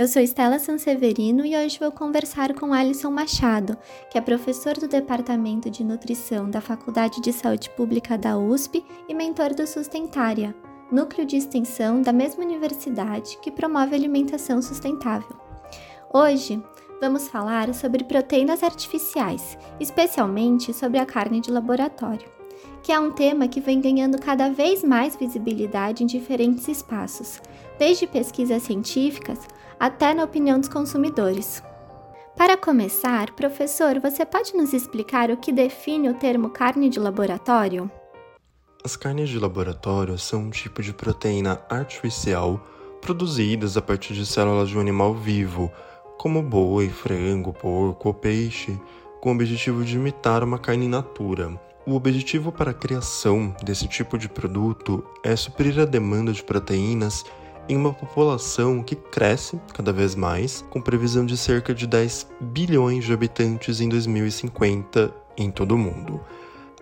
eu sou Estela Sanseverino e hoje vou conversar com Alisson Machado, que é professor do Departamento de Nutrição da Faculdade de Saúde Pública da USP e mentor do Sustentária, núcleo de extensão da mesma universidade que promove alimentação sustentável. Hoje, vamos falar sobre proteínas artificiais, especialmente sobre a carne de laboratório, que é um tema que vem ganhando cada vez mais visibilidade em diferentes espaços, desde pesquisas científicas até na opinião dos consumidores. Para começar, professor, você pode nos explicar o que define o termo carne de laboratório? As carnes de laboratório são um tipo de proteína artificial produzidas a partir de células de um animal vivo, como boi, frango, porco ou peixe, com o objetivo de imitar uma carne natura. O objetivo para a criação desse tipo de produto é suprir a demanda de proteínas em uma população que cresce cada vez mais, com previsão de cerca de 10 bilhões de habitantes em 2050 em todo o mundo.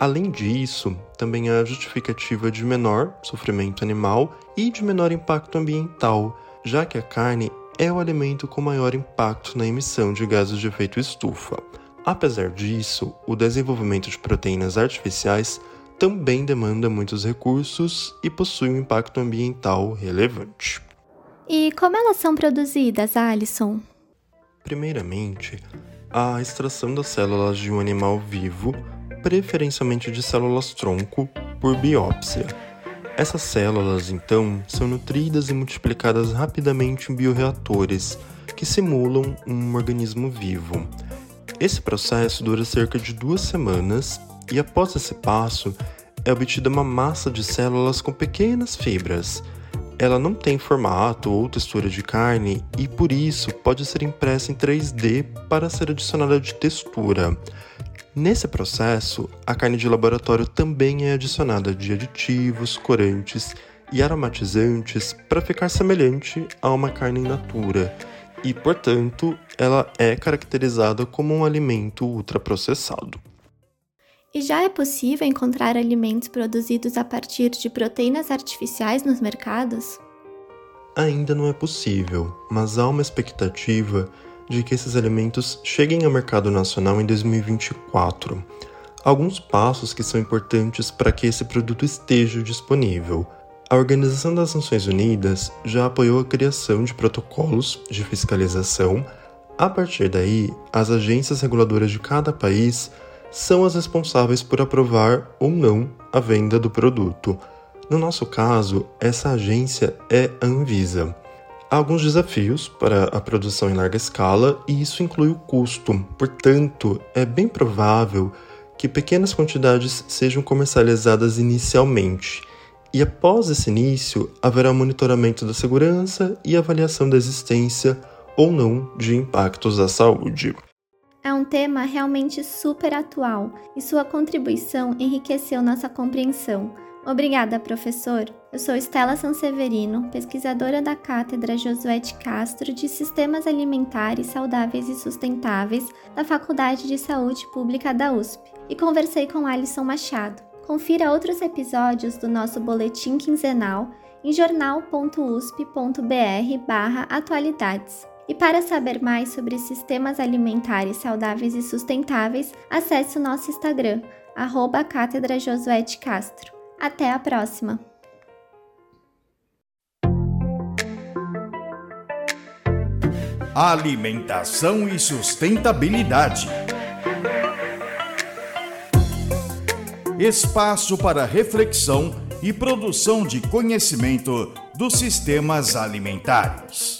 Além disso, também há a justificativa de menor sofrimento animal e de menor impacto ambiental, já que a carne é o alimento com maior impacto na emissão de gases de efeito estufa. Apesar disso, o desenvolvimento de proteínas artificiais também demanda muitos recursos e possui um impacto ambiental relevante. E como elas são produzidas, Alison? Primeiramente, a extração das células de um animal vivo, preferencialmente de células tronco, por biópsia. Essas células, então, são nutridas e multiplicadas rapidamente em bioreatores, que simulam um organismo vivo. Esse processo dura cerca de duas semanas e após esse passo é obtida uma massa de células com pequenas fibras. Ela não tem formato ou textura de carne e por isso pode ser impressa em 3D para ser adicionada de textura. Nesse processo, a carne de laboratório também é adicionada de aditivos, corantes e aromatizantes para ficar semelhante a uma carne in natura e, portanto, ela é caracterizada como um alimento ultraprocessado. E já é possível encontrar alimentos produzidos a partir de proteínas artificiais nos mercados? Ainda não é possível, mas há uma expectativa de que esses alimentos cheguem ao mercado nacional em 2024. Alguns passos que são importantes para que esse produto esteja disponível. A Organização das Nações Unidas já apoiou a criação de protocolos de fiscalização. A partir daí, as agências reguladoras de cada país são as responsáveis por aprovar ou não a venda do produto. No nosso caso, essa agência é a Anvisa. Há alguns desafios para a produção em larga escala e isso inclui o custo. Portanto, é bem provável que pequenas quantidades sejam comercializadas inicialmente. E após esse início, haverá monitoramento da segurança e avaliação da existência ou não de impactos à saúde. É um tema realmente super atual e sua contribuição enriqueceu nossa compreensão. Obrigada, professor. Eu sou Estela Sanseverino, pesquisadora da Cátedra Josué de Castro de Sistemas Alimentares Saudáveis e Sustentáveis da Faculdade de Saúde Pública da USP, e conversei com Alisson Machado. Confira outros episódios do nosso boletim quinzenal em jornal.usp.br/atualidades. E para saber mais sobre sistemas alimentares saudáveis e sustentáveis, acesse o nosso Instagram, arroba Cátedra Josué de Castro. Até a próxima! Alimentação e sustentabilidade. Espaço para reflexão e produção de conhecimento dos sistemas alimentares.